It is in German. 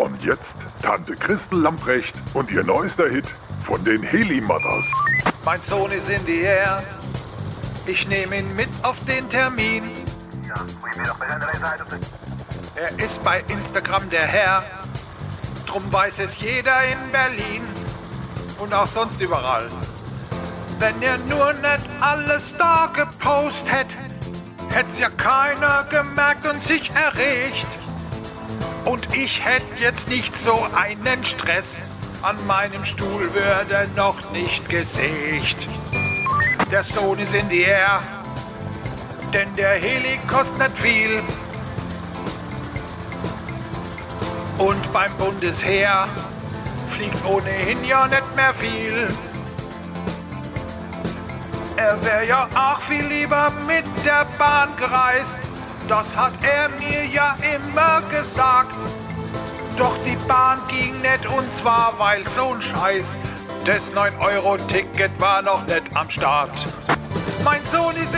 Und jetzt Tante Christel Lamprecht und ihr neuester Hit von den Heli Mothers. Mein Sohn ist in die Air. Ich nehme ihn mit auf den Termin. Er ist bei Instagram der Herr. Drum weiß es jeder in Berlin und auch sonst überall. Wenn er nur nicht alles da gepostet hätte, hätt's ja keiner gemerkt und sich erregt. Ich hätte jetzt nicht so einen Stress. An meinem Stuhl würde noch nicht gesägt. Der Sohn ist in die Air, denn der Heli kostet nicht viel. Und beim Bundesheer fliegt ohnehin ja nicht mehr viel. Er wäre ja auch viel lieber mit der Bahn gereist. Das hat er mir ja immer gesagt. Bahn ging nicht und zwar weil so'n Scheiß. Das 9-Euro-Ticket war noch nicht am Start. Mein Sohn ist.